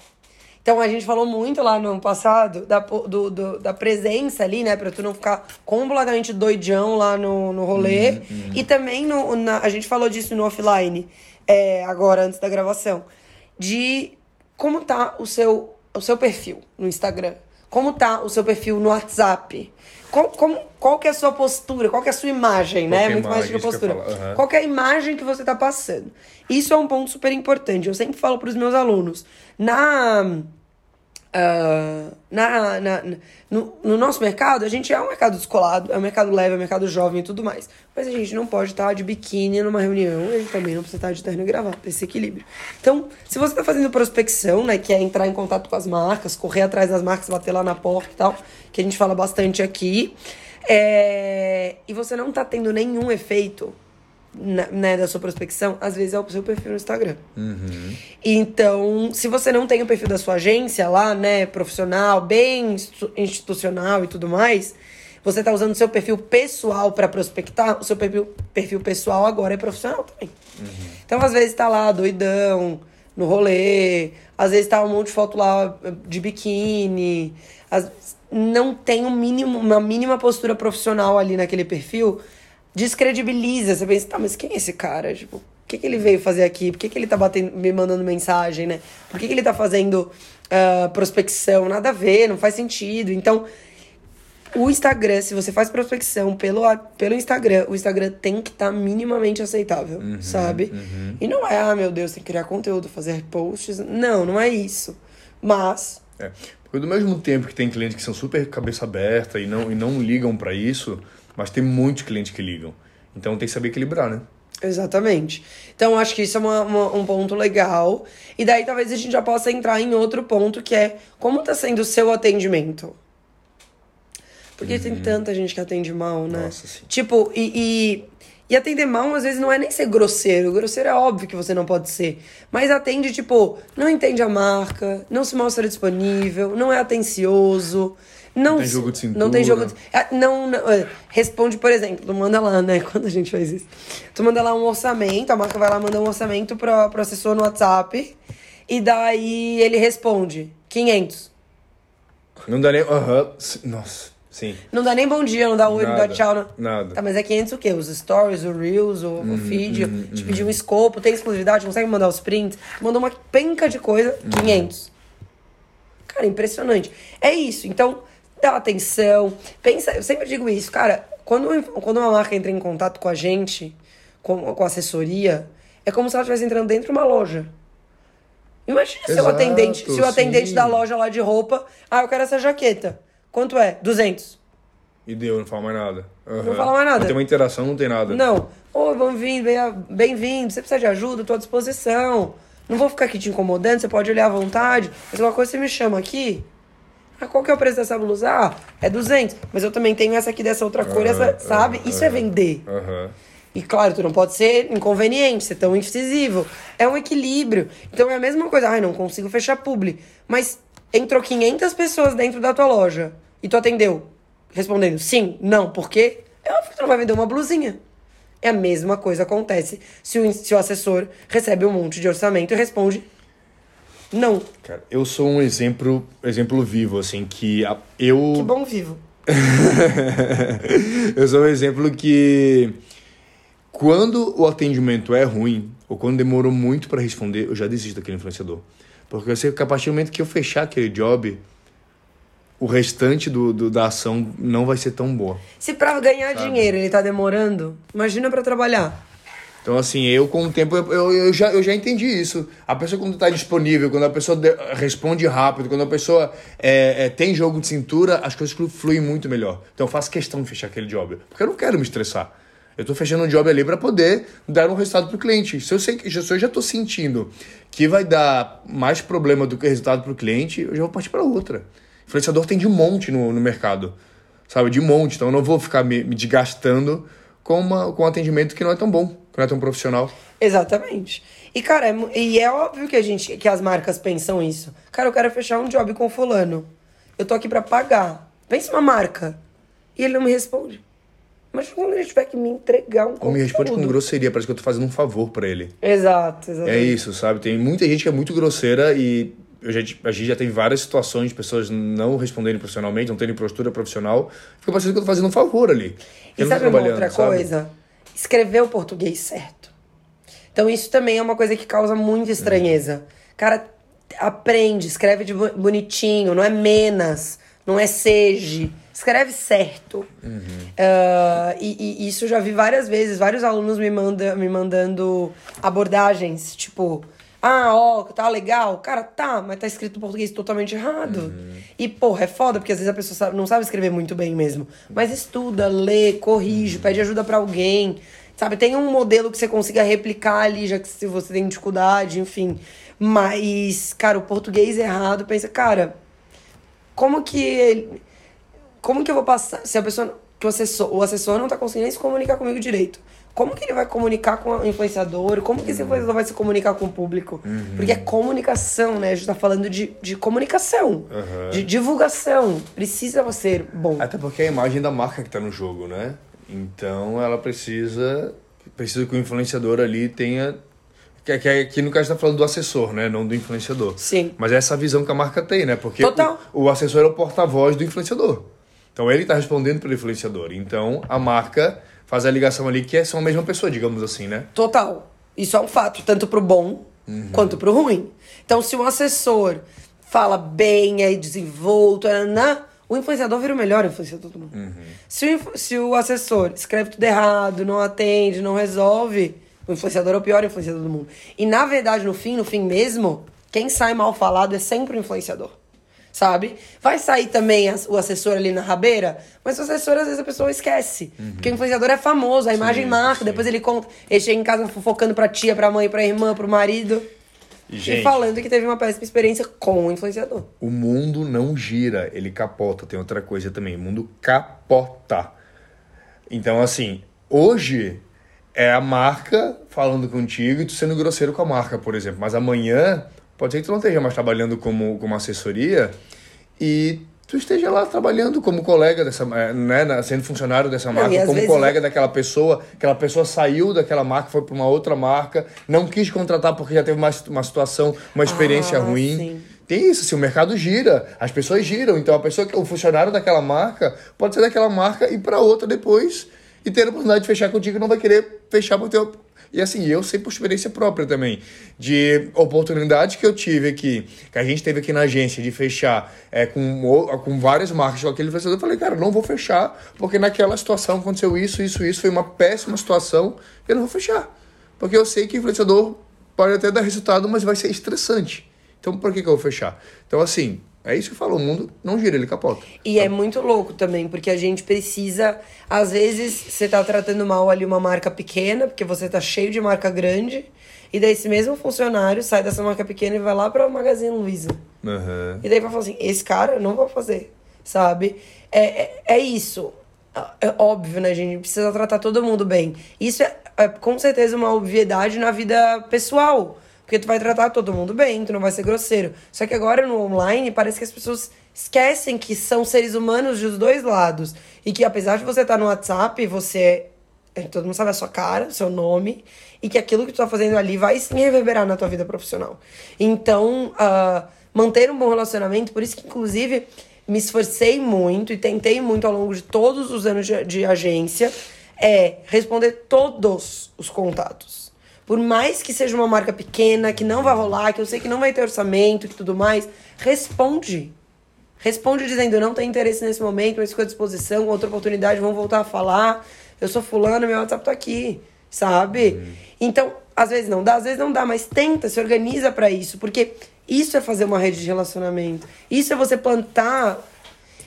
Então a gente falou muito lá no ano passado da, do, do, da presença ali, né? Pra tu não ficar completamente doidão lá no, no rolê. Uhum, uhum. E também no, na, a gente falou disso no offline é, agora antes da gravação, de como tá o seu, o seu perfil no Instagram, como tá o seu perfil no WhatsApp, qual, como, qual que é a sua postura, qual que é a sua imagem, né? Muito mais do que a postura. Que uhum. Qual que é a imagem que você tá passando. Isso é um ponto super importante. Eu sempre falo para os meus alunos. Na Uh, na, na, no, no, nosso mercado, a gente é um mercado descolado, é um mercado leve, é um mercado jovem e tudo mais. Mas a gente não pode estar de biquíni numa reunião, a gente também não precisa estar de terno e gravata, esse equilíbrio. Então, se você está fazendo prospecção, né, que é entrar em contato com as marcas, correr atrás das marcas, bater lá na porta e tal, que a gente fala bastante aqui, é, e você não está tendo nenhum efeito né, da sua prospecção, às vezes é o seu perfil no Instagram. Uhum. Então, se você não tem o perfil da sua agência lá, né, profissional, bem institucional e tudo mais, você tá usando o seu perfil pessoal para prospectar, o seu perfil, perfil pessoal agora é profissional também. Uhum. Então, às vezes tá lá doidão, no rolê, às vezes tá um monte de foto lá de biquíni, às, não tem um mínimo, uma mínima postura profissional ali naquele perfil, descredibiliza. Você pensa, tá, mas quem é esse cara? Tipo, o que, que ele veio fazer aqui? Por que, que ele tá batendo, me mandando mensagem, né? Por que, que ele tá fazendo uh, prospecção? Nada a ver, não faz sentido. Então, o Instagram, se você faz prospecção pelo, pelo Instagram, o Instagram tem que estar tá minimamente aceitável, uhum, sabe? Uhum. E não é, ah, meu Deus, tem que criar conteúdo, fazer posts. Não, não é isso. Mas. É, porque do mesmo tempo que tem clientes que são super cabeça aberta e não, e não ligam para isso, mas tem muitos clientes que ligam. Então tem que saber equilibrar, né? Exatamente. Então acho que isso é uma, uma, um ponto legal. E daí talvez a gente já possa entrar em outro ponto que é como está sendo o seu atendimento. Porque tem tanta gente que atende mal, né? Nossa, sim. Tipo, e, e, e atender mal, às vezes, não é nem ser grosseiro. Grosseiro é óbvio que você não pode ser. Mas atende, tipo, não entende a marca, não se mostra disponível, não é atencioso. Não, tem jogo de cintura. Não tem jogo de... Não, não, responde, por exemplo, tu manda lá, né? (laughs) Quando a gente faz isso. Tu manda lá um orçamento, a marca vai lá mandar um orçamento pro, pro assessor no WhatsApp. E daí ele responde, 500. Não dá nem. Aham. Nossa, sim. Não dá nem bom dia, não dá oi, não dá tchau. Não. nada. Tá, mas é 500 o quê? Os stories, o Reels, o, Uhum, o feed, te pedir um escopo, tem exclusividade, consegue mandar os prints. Mandou uma penca de coisa, Uhum. 500. Cara, impressionante. É isso, então, dá atenção. Pensa, eu sempre digo isso, cara, quando, quando uma marca entra em contato com a gente, com, com a assessoria, é como se ela estivesse entrando dentro de uma loja. Imagina se o Exato, atendente, se o atendente sim. da loja lá de roupa, ah, eu quero essa jaqueta. Quanto é? 200. E deu, não fala mais nada. Aham. Não fala mais nada. Não tem uma interação, não tem nada. Não. Ô, bem-vindo, bem- bem-vindo. Você precisa de ajuda? Estou à disposição. Não vou ficar aqui te incomodando, você pode olhar à vontade. Mas uma coisa você me chama aqui. Ah, qual que é o preço dessa blusa? Ah, é 200. Mas eu também tenho essa aqui dessa outra cor, essa, Aham, sabe? aham, Isso é aham. vender. Aham. E claro, tu não pode ser inconveniente, ser tão incisivo. É um equilíbrio. Então é a mesma coisa. Ai, não consigo fechar publi. Mas entrou 500 pessoas dentro da tua loja e tu atendeu respondendo sim, não, por quê? É óbvio que tu não vai vender uma blusinha. É a mesma coisa acontece se o, se o assessor recebe um monte de orçamento e responde não. Cara, eu sou um exemplo, exemplo vivo, assim, que a- eu. Que bom vivo. (laughs) eu sou um exemplo que quando o atendimento é ruim ou quando demorou muito para responder, eu já desisto daquele influenciador. Porque eu sei que a partir do momento que eu fechar aquele job, o restante do, do- da ação não vai ser tão boa. Se pra ganhar dinheiro ele tá demorando, imagina pra trabalhar. Então, assim, eu com o tempo, eu, eu, já, eu já entendi isso. A pessoa quando está disponível, quando a pessoa de- responde rápido, quando a pessoa é, é, tem jogo de cintura, as coisas flu- fluem muito melhor. Então eu faço questão de fechar aquele job. Porque eu não quero me estressar. Eu estou fechando um job ali para poder dar um resultado para o cliente. Se eu, sei que, se eu já estou sentindo que vai dar mais problema do que resultado para o cliente, eu já vou partir para outra. Influenciador tem de monte no, no mercado. Sabe? De monte. Então eu não vou ficar me, me desgastando com, uma, com um atendimento que não é tão bom, é tão profissional. Exatamente. E, cara, é, e é óbvio que a gente, que as marcas pensam isso. Cara, eu quero fechar um job com fulano. Eu tô aqui pra pagar. Pensa uma marca. E ele não me responde. Mas quando ele tiver que me entregar um Ou me responde com grosseria, parece que eu tô fazendo um favor pra ele. Exato, É exatamente. isso, sabe? Tem muita gente que é muito grosseira e eu já, a gente já tem várias situações de pessoas não responderem profissionalmente, não terem postura profissional. Fica parecendo que eu tô fazendo um favor ali. E sabe uma outra sabe? coisa? Escrever o português certo. Então isso também é uma coisa que causa muita estranheza. Cara, aprende, escreve de bo- bonitinho, não é menos, não é seja. Escreve certo. Uhum. Ah, e, e isso eu já vi várias vezes, vários alunos me, manda, me mandando abordagens, tipo, ah, ó, tá legal. Cara, tá, mas tá escrito em português totalmente errado. Uhum. E, porra, é foda, porque às vezes a pessoa sabe- não sabe escrever muito bem mesmo. Mas estuda, lê, corrige, pede ajuda pra alguém. Sabe, tem um modelo que você consiga replicar ali, já que se você tem dificuldade, enfim. Mas, cara, o português errado, pensa, cara, como que ele, como que eu vou passar se a pessoa que o assessor, o assessor não tá conseguindo nem se comunicar comigo direito? Como que ele vai comunicar com o influenciador? Como que esse influenciador vai se comunicar com o público? Porque é comunicação, né? A gente tá falando de, de comunicação, Aham. de divulgação. Precisa ser bom. Até porque é a imagem da marca que tá no jogo, né? Então ela precisa. Precisa que o influenciador ali tenha. Que, que, que no caso tá falando do assessor, né? Não do influenciador. Sim. Mas é essa visão que a marca tem, né? Porque Total. O, o assessor é o porta-voz do influenciador. Então ele tá respondendo pelo influenciador. Então a marca faz a ligação ali que é- são a mesma pessoa, digamos assim, né? Total. Isso é um fato, tanto pro bom quanto pro ruim. Então, se o assessor fala bem, é desenvolto, né, o influenciador vira o melhor influenciador do mundo. Se, o, inf- se o assessor escreve tudo errado, não atende, não resolve, o influenciador é o pior influenciador do mundo. E, na verdade, no fim, no fim mesmo, quem sai mal falado é sempre o influenciador. Sabe? Vai sair também as- o assessor ali na rabeira, mas o assessor, às vezes, a pessoa esquece. Porque o influenciador é famoso, a imagem marca, sim. depois ele conta. Ele chega em casa fofocando pra tia, pra mãe, pra irmã, pro marido. Gente, e falando que teve uma péssima experiência com o influenciador. O mundo não gira, ele capota. Tem outra coisa também, o mundo capota. Então, assim, hoje é a marca falando contigo e tu sendo grosseiro com a marca, por exemplo. Mas amanhã, pode ser que tu não esteja mais trabalhando como, como assessoria e tu esteja lá trabalhando como colega dessa, é, né, sendo funcionário dessa marca, não, como colega daquela pessoa, aquela pessoa saiu daquela marca, foi para uma outra marca, não quis contratar porque já teve uma, uma situação, uma experiência ah, ruim. Sim. Tem isso, assim, o mercado gira, as pessoas giram, então a pessoa que o funcionário daquela marca pode ser daquela marca e para outra depois e ter a oportunidade de fechar contigo não vai querer fechar por teu e assim, eu sei por experiência própria também, de oportunidades que eu tive aqui, que a gente teve aqui na agência, de fechar é, com, com várias marcas com aquele influenciador, eu falei, cara, não vou fechar, porque naquela situação aconteceu isso, isso, isso, foi uma péssima situação, eu não vou fechar. Porque eu sei que o influenciador pode até dar resultado, mas vai ser estressante. Então, por que, que eu vou fechar? Então, assim, é isso que fala, o mundo não gira, ele capota. E é muito louco também, porque a gente precisa. Às vezes, você tá tratando mal ali uma marca pequena, porque você tá cheio de marca grande, e daí esse mesmo funcionário sai dessa marca pequena e vai lá pra Magazine Luiza. Uhum. E daí vai falar assim: esse cara eu não vou fazer, sabe? É, é, é isso. É óbvio, né, gente? Precisa tratar todo mundo bem. Isso é, é com certeza uma obviedade na vida pessoal. Porque tu vai tratar todo mundo bem, tu não vai ser grosseiro. Só que agora no online parece que as pessoas esquecem que são seres humanos dos dois lados. E que apesar de você estar no WhatsApp, você. É, todo mundo sabe a sua cara, o seu nome. E que aquilo que tu tá fazendo ali vai sim reverberar na tua vida profissional. Então, uh, manter um bom relacionamento, por isso que, inclusive, me esforcei muito e tentei muito ao longo de todos os anos de, de agência, é responder todos os contatos por mais que seja uma marca pequena, que não vai rolar, que eu sei que não vai ter orçamento e tudo mais, responde. Responde dizendo, não tem interesse nesse momento, mas fico à disposição, outra oportunidade, vamos voltar a falar. Eu sou fulano, meu WhatsApp tá aqui, sabe? Uhum. Então, às vezes não dá, às vezes não dá, mas tenta, se organiza para isso, porque isso é fazer uma rede de relacionamento. Isso é você plantar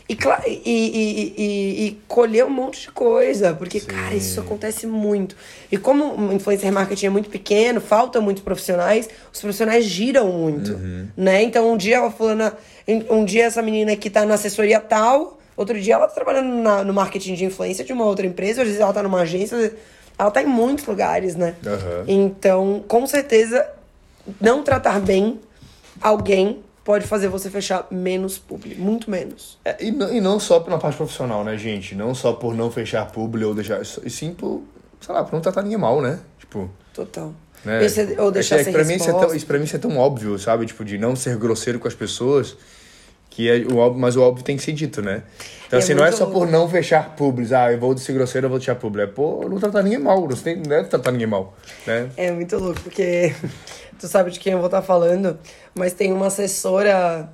e, e, e, e, e colher um monte de coisa. Porque, Sim. cara, isso acontece muito. E como o influencer marketing é muito pequeno, falta muitos profissionais, os profissionais giram muito. Uhum. Né? Então, um dia a fulana. Um dia essa menina que tá na assessoria tal, outro dia ela tá trabalhando na, no marketing de influência de uma outra empresa, às vezes ela tá numa agência, ela tá em muitos lugares, né? Uhum. Então, com certeza, não tratar bem alguém pode fazer você fechar menos publi, muito menos. É, e, não, e não só na parte profissional, né, gente? Não só por não fechar publi ou deixar. E sim por, sei lá, por não tratar ninguém mal, né? Tipo. Total. Né? Esse, ou deixar é, sem pra mim isso, é tão, isso pra mim é tão óbvio, sabe? Tipo, de não ser grosseiro com as pessoas. Que é o óbvio, mas o óbvio tem que ser dito, né? Então, é assim, não é só por não fechar publis, ah, eu vou ser grosseiro, eu vou deixar publi. É por não tratar ninguém mal, não tem, não é tratar ninguém mal, né? É muito louco, porque tu sabe de quem eu vou estar falando, mas tem uma assessora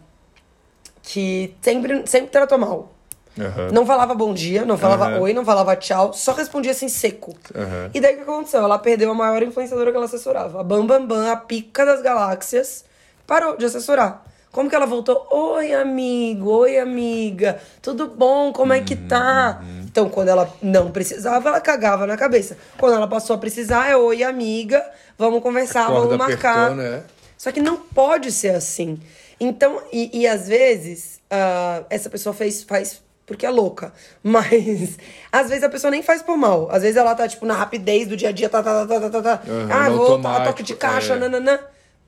que sempre, sempre tratou mal. Uhum. Não falava bom dia, não falava uhum. oi, não falava tchau, só respondia assim seco. Uhum. E daí o que aconteceu? Ela perdeu a maior influenciadora que ela assessorava. A Bam Bam Bam, a pica das galáxias, parou de assessorar. Como que ela voltou? Oi, amigo, oi, amiga, tudo bom? Como é que tá? Então, quando ela não precisava, ela cagava na cabeça. Quando ela passou a precisar, é oi, amiga, vamos conversar, vamos marcar. Apertou, né? Só que não pode ser assim. Então, e, e às vezes, uh, essa pessoa fez, faz porque é louca. (laughs) Mas, às vezes a pessoa nem faz por mal. Às vezes ela tá, tipo, na rapidez do dia a dia, tá, tá, tá, tá, tá, tá. Uhum, ah, vou, tá, toque de caixa, é. nananã.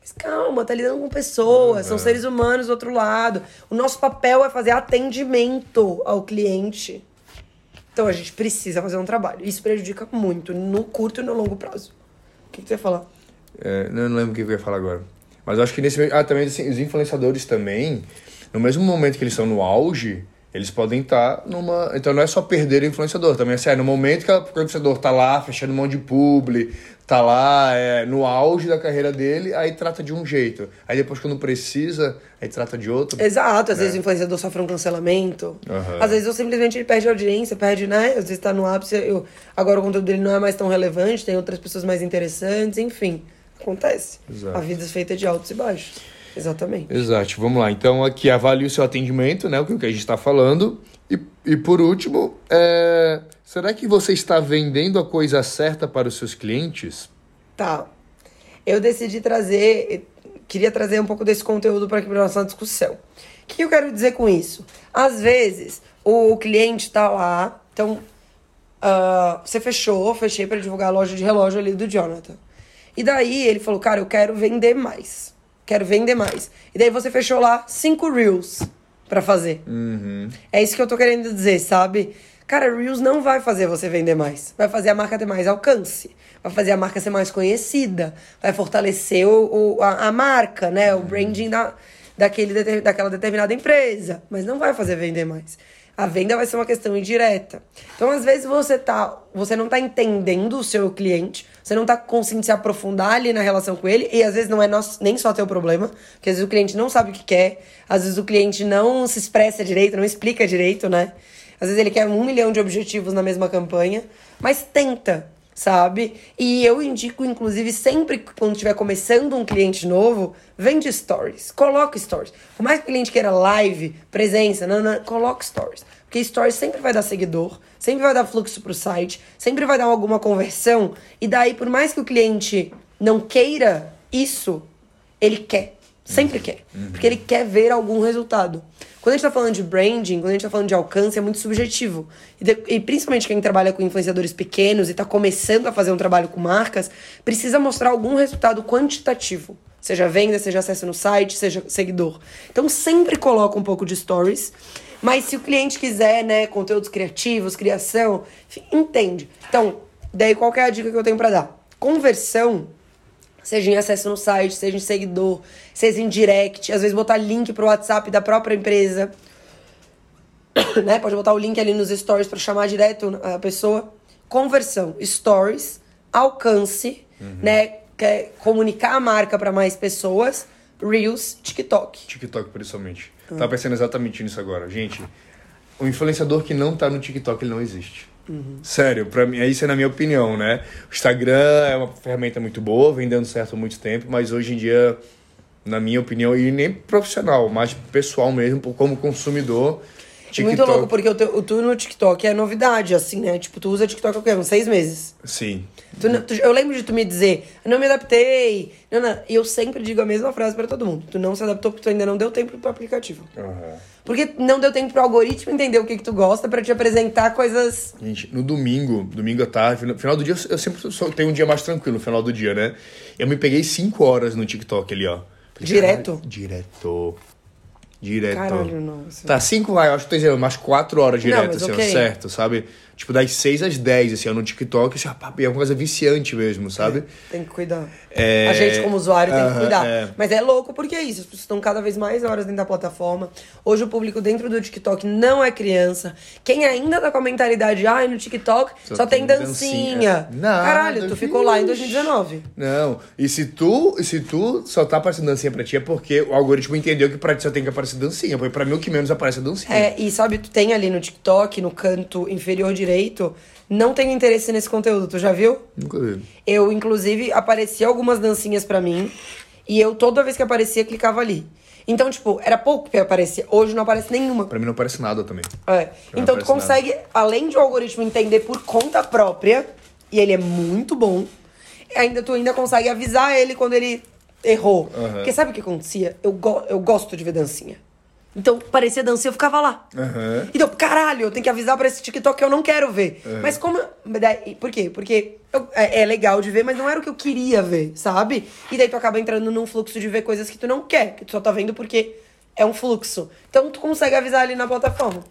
Mas calma, tá lidando com pessoas, uhum. são seres humanos do outro lado. O nosso papel é fazer atendimento ao cliente. Então a gente precisa fazer um trabalho. Isso prejudica muito, no curto e no longo prazo. O que, que você ia falar? É, não lembro o que eu ia falar agora. Mas eu acho que nesse. Ah, também assim, os influenciadores também, no mesmo momento que eles estão no auge, eles podem estar numa. Então não é só perder o influenciador, também é sério. No momento que o influenciador tá lá, fechando mão de publi, tá lá é, no auge da carreira dele, aí trata de um jeito. Aí depois, quando precisa, aí trata de outro. Exato, às é. vezes o influenciador sofre um cancelamento. Uhum. Às vezes, ou simplesmente ele perde audiência, perde, né? Às vezes tá no ápice, eu, agora o conteúdo dele não é mais tão relevante, tem outras pessoas mais interessantes, enfim. Acontece. Exato. A vida é feita de altos e baixos. Exatamente. Exato. Vamos lá. Então, aqui avalie o seu atendimento, né? O que a gente está falando. E, e por último, é... será que você está vendendo a coisa certa para os seus clientes? Tá. Eu decidi trazer queria trazer um pouco desse conteúdo para aqui para nossa discussão. O que eu quero dizer com isso? Às vezes, o cliente tá lá, então uh, você fechou, fechei para divulgar a loja de relógio ali do Jonathan. E daí ele falou, cara, eu quero vender mais. Quero vender mais. E daí você fechou lá cinco reels para fazer. Uhum. É isso que eu tô querendo dizer, sabe? Cara, Reels não vai fazer você vender mais. Vai fazer a marca ter mais alcance. Vai fazer a marca ser mais conhecida. Vai fortalecer o, o a, a, marca, né? O branding da, daquele, daquela determinada empresa. Mas não vai fazer vender mais. A venda vai ser uma questão indireta. Então, às vezes, você, tá, você não tá entendendo o seu cliente, você não tá conseguindo se aprofundar ali na relação com ele, e às vezes não é nosso, nem só teu problema, porque às vezes o cliente não sabe o que quer, às vezes o cliente não se expressa direito, não explica direito, né? Às vezes ele quer um milhão de objetivos na mesma campanha, mas tenta, sabe? E eu indico, inclusive, sempre quando estiver começando um cliente novo, vende stories. Coloca stories. Por mais que o cliente queira live, presença, não, não, coloca stories. Porque stories sempre vai dar seguidor, sempre vai dar fluxo pro site, sempre vai dar alguma conversão. E daí, por mais que o cliente não queira isso, ele quer. Sempre quer. Porque ele quer ver algum resultado. Quando a gente tá falando de branding, quando a gente tá falando de alcance, é muito subjetivo. E, de, e, principalmente quem trabalha com influenciadores pequenos e tá começando a fazer um trabalho com marcas, precisa mostrar algum resultado quantitativo. Seja venda, seja acesso no site, seja seguidor. Então sempre coloca um pouco de stories. Mas se o cliente quiser, né, conteúdos criativos, criação, enfim, entende. Então, daí qual é a dica que eu tenho para dar? Conversão seja em acesso no site, seja em seguidor, seja em direct, às vezes botar link pro WhatsApp da própria empresa. (coughs) né? Pode botar o link ali nos stories para chamar direto a pessoa. Conversão, stories, alcance, Uhum. né? Quer comunicar a marca para mais pessoas, Reels, TikTok. TikTok, principalmente. Tava pensando exatamente nisso agora. Gente, o influenciador que não tá no TikTok, ele não existe. Sério, pra mim, isso é na minha opinião, né? O Instagram é uma ferramenta muito boa, vem dando certo há muito tempo, mas hoje em dia, na minha opinião, e nem profissional, mas pessoal mesmo, como consumidor, E muito louco, porque o, teu, tu no TikTok é novidade, assim, né? Tipo, tu usa TikTok há o quê? Uns seis meses. Sim. Tu tu- eu lembro de tu me dizer, não me adaptei. Não, não. E eu sempre digo a mesma frase pra todo mundo. Tu não se adaptou porque tu ainda não deu tempo pro aplicativo. Aham. Porque não deu tempo pro algoritmo entender o que, que tu gosta pra te apresentar coisas. Gente, no domingo, domingo à tarde, no final do dia, eu sempre só tenho um dia mais tranquilo no final do dia, né? Eu me peguei cinco horas no TikTok ali, ó. Falei, Direto? Direto. Direto. Caralho, nossa. Tá, cinco vai, eu acho que tô dizendo, umas quatro horas Não, direto, mas assim, ó, ok. certo, sabe? Tipo, das seis às dez, assim, ó, no TikTok, assim, é uma coisa viciante mesmo, sabe? Tem que cuidar. É, A gente, como usuário, tem que cuidar. é. Mas é louco porque é isso. As pessoas estão cada vez mais horas dentro da plataforma. Hoje o público dentro do TikTok não é criança. Quem ainda tá com a mentalidade, ai, no TikTok só, Só tem tem dancinha. dancinha. Nada, Caralho, tu ficou lá em vixe. 2019. Não, e se tu, se tu só tá aparecendo dancinha pra ti é porque o algoritmo entendeu que pra ti só tem que aparecer dancinha, porque pra mim o que menos aparece é dancinha. É, e sabe, tu tem ali no TikTok, no canto inferior direito, não tenho interesse nesse conteúdo, tu já viu? Nunca vi. Eu, inclusive, aparecia algumas dancinhas pra mim. E eu, toda vez que aparecia, clicava ali. Então, tipo, era pouco que aparecia. Hoje não aparece nenhuma. Pra mim não aparece nada também. É. Então tu consegue, além de o algoritmo entender por conta própria, e ele é muito bom, ainda tu ainda consegue avisar ele quando ele errou. Aham. Porque sabe o que acontecia? Eu, go eu gosto de ver dancinha. Então, parecia dancinha, eu ficava lá. Aham. Então, caralho, eu tenho que avisar pra esse TikTok que eu não quero ver. Mas como. Por quê? Porque eu- é, é legal de ver, mas não era o que eu queria ver, sabe? E daí tu acaba entrando num fluxo de ver coisas que tu não quer, que tu só tá vendo porque é um fluxo. Então tu consegue avisar ali na plataforma.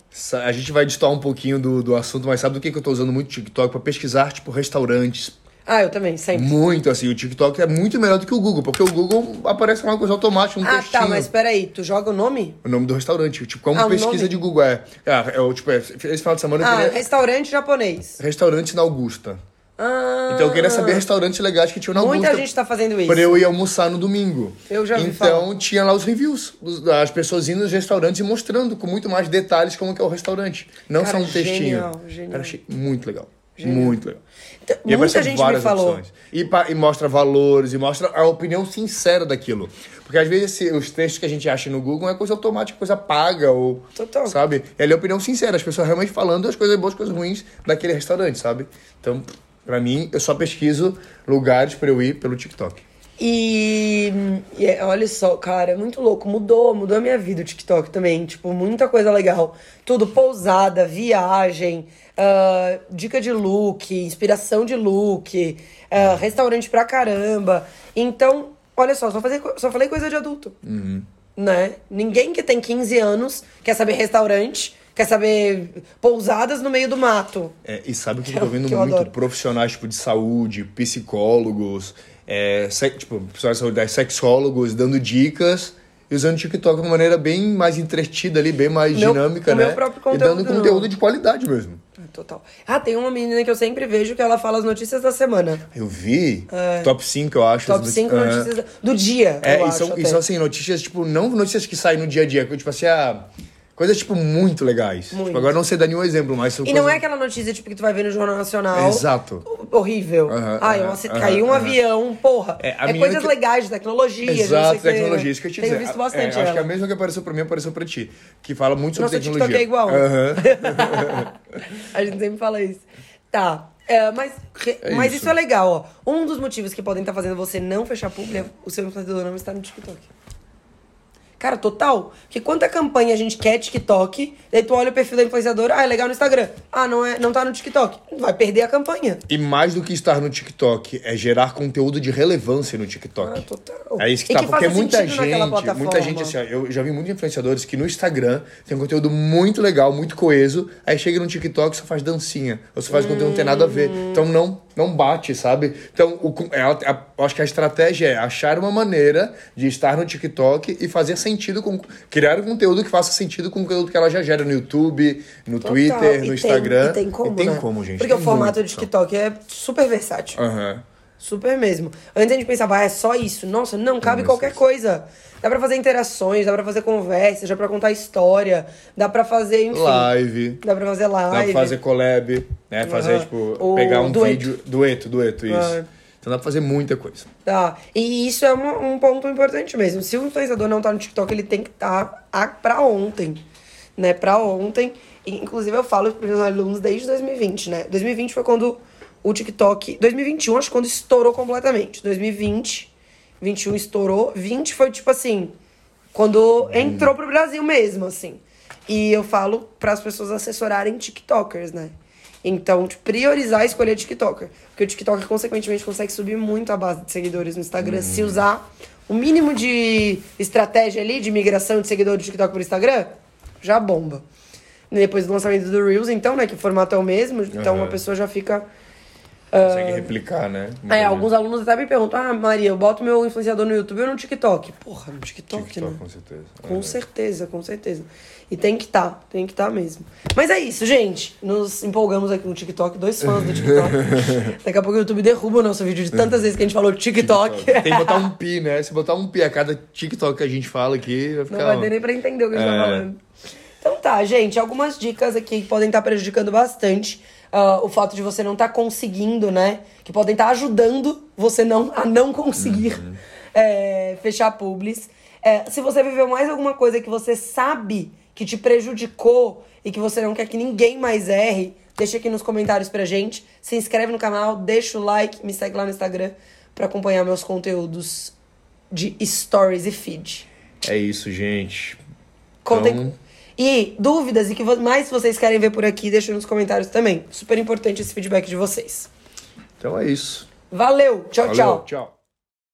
A gente vai distoar um pouquinho do, do assunto, mas sabe do que, que eu tô usando muito TikTok? Pra pesquisar, tipo, restaurantes. Ah, eu também, sempre. Muito assim, o TikTok é muito melhor do que o Google, porque o Google aparece uma coisa automática, um Ah, textinho. tá, mas peraí, tu joga o nome? O nome do restaurante, tipo, como Ah, pesquisa nome? de Google é. Ah, é o tipo, é, esse final de semana Ah, queria. restaurante japonês. Restaurante na Augusta. Ah, Então eu queria saber restaurantes legais que tinham na Muita Augusta. gente tá fazendo isso. Pra eu ir almoçar no domingo. Eu já ouvi Então falar. tinha lá os reviews. As pessoas indo nos restaurantes e mostrando com muito mais detalhes como que é o restaurante. Não Cara, só um textinho. genial, genial. Cara, achei muito legal. Muito legal. Então, E Muita gente me várias falou. opções. E, e mostra valores, e mostra a opinião sincera daquilo. Porque às vezes esse- os textos que a gente acha no Google é coisa automática, coisa paga, ou. Total. Sabe? E ali é a opinião sincera, as pessoas realmente falando as coisas boas, as coisas ruins daquele restaurante, sabe? Então, pra mim, eu só pesquiso lugares pra eu ir pelo TikTok. E, e é, olha só, cara, é muito louco. Mudou, mudou a minha vida o TikTok também. Tipo, muita coisa legal. Tudo pousada, viagem, uh, dica de look, inspiração de look, uh, restaurante pra caramba. Então, olha só, só, fazer, só falei coisa de adulto. Uhum. Né? Ninguém que tem 15 anos quer saber restaurante quer saber pousadas no meio do mato. É, e sabe que, que eu (laughs) tô vendo muito profissionais tipo, de saúde, psicólogos, é, tipo, profissionais de saúde, sexólogos dando dicas e usando o TikTok de uma maneira bem mais entretida ali, bem mais meu, dinâmica, né? Meu próprio conteúdo, e dando conteúdo não. de qualidade mesmo. É, total. Ah, tem uma menina que eu sempre vejo que ela fala as notícias da semana. Eu vi. É. Top 5, eu acho. Top 5 notícias do dia. É, e são, e são assim, notícias, tipo, não notícias que saem no dia a dia, tipo assim, a. Ah, Coisas, tipo, muito legais. Muito. Tipo, agora não sei dar nenhum exemplo, mas... e não é aquela notícia, tipo, que tu vai ver no Jornal Nacional. Exato. Horrível. Ai, uhum, uhum, caiu um avião, porra. É, é coisas que... legais de tecnologia. Exato, tecnologia. Isso que eu te Tenho dizer. visto bastante é, Acho que a mesma que apareceu pra mim, apareceu pra ti. Que fala muito sobre Nossa, tecnologia. TikTok é igual. (laughs) a gente sempre fala isso. Tá. É, mas é mas isso. isso. é legal, ó. Um dos motivos que podem estar tá fazendo você não fechar público é o seu influenciador não estar no TikTok. Cara, total. Porque quanta campanha a gente quer TikTok, daí tu olha o perfil da influenciadora, ah, é legal no Instagram. Ah, não, é, não tá no TikTok. Vai perder a campanha. E mais do que estar no TikTok, é gerar conteúdo de relevância no TikTok. Ah, total. É isso que e tá, que porque muita gente, muita gente assim, ó, eu já vi muitos influenciadores que no Instagram tem um conteúdo muito legal, muito coeso, aí chega no TikTok e só faz dancinha, ou só faz hum. conteúdo que não tem nada a ver. Então não não bate, sabe? Então, o, é, a, acho que a estratégia é achar uma maneira de estar no TikTok e fazer sentido com. criar um conteúdo que faça sentido com o conteúdo que ela já gera no YouTube, no Total. Twitter, no Instagram. Tem, e tem como. E tem né? como, gente. Porque o formato do TikTok é super versátil. Uhum. Super mesmo. Antes a gente pensava, ah, é só isso. Nossa, não, cabe qualquer coisa. Dá pra fazer interações, dá pra fazer conversas, dá pra contar história, dá pra fazer, enfim. Live. Dá pra fazer live. Dá pra fazer collab, né? Fazer, uhum. tipo, o pegar um dueto. vídeo. Dueto, dueto, isso. Uhum. Então dá pra fazer muita coisa. Tá. E isso é um, um ponto importante mesmo. Se o influenciador não tá no TikTok, ele tem que estar tá pra ontem. Né? Pra ontem. Inclusive, eu falo pros meus alunos desde 2020, né? 2020 foi quando o TikTok. 2021, acho que quando estourou completamente. 2020 21 estourou. 20 foi tipo assim, quando entrou pro Brasil mesmo, assim. E eu falo para as pessoas assessorarem TikTokers, né? Então, tipo, priorizar escolher TikToker. Porque o TikToker, consequentemente, consegue subir muito a base de seguidores no Instagram. Hum. Se usar o mínimo de estratégia ali, de migração de seguidores do TikTok pro Instagram, já bomba. depois do lançamento do Reels, então, né? Que o formato é o mesmo. Então, uhum. a pessoa já fica Consegue replicar, né? é, alguns alunos até me perguntam: Ah, Maria, eu boto meu influenciador no YouTube ou no TikTok? Porra, no TikTok, TikTok né? Com certeza. Com é. certeza, com certeza. E tem que estar, tá, tem que estar tá mesmo. Mas é isso, gente. Nos empolgamos aqui no TikTok, dois fãs do TikTok. (laughs) Daqui a pouco o YouTube derruba o nosso vídeo de tantas vezes que a gente falou TikTok. TikTok. (laughs) Tem que botar um pi, né? Se botar um pi a cada TikTok que a gente fala aqui, vai ficar. Não vai ter nem pra entender o que a gente tá é. tá falando. Então tá, gente, algumas dicas aqui que podem estar tá prejudicando bastante uh, o fato de você não estar tá conseguindo, né? Que podem estar tá ajudando você não, a não conseguir uhum. é, fechar publis. É, se você viveu mais alguma coisa que você sabe que te prejudicou e que você não quer que ninguém mais erre, deixa aqui nos comentários pra gente. Se inscreve no canal, deixa o like, me segue lá no Instagram para acompanhar meus conteúdos de stories e feed. É isso, gente. Contem. Então... E dúvidas e que mais vocês querem ver por aqui, deixa nos comentários também. Super importante esse feedback de vocês. Então é isso. Valeu, tchau, Valeu, tchau. Tchau.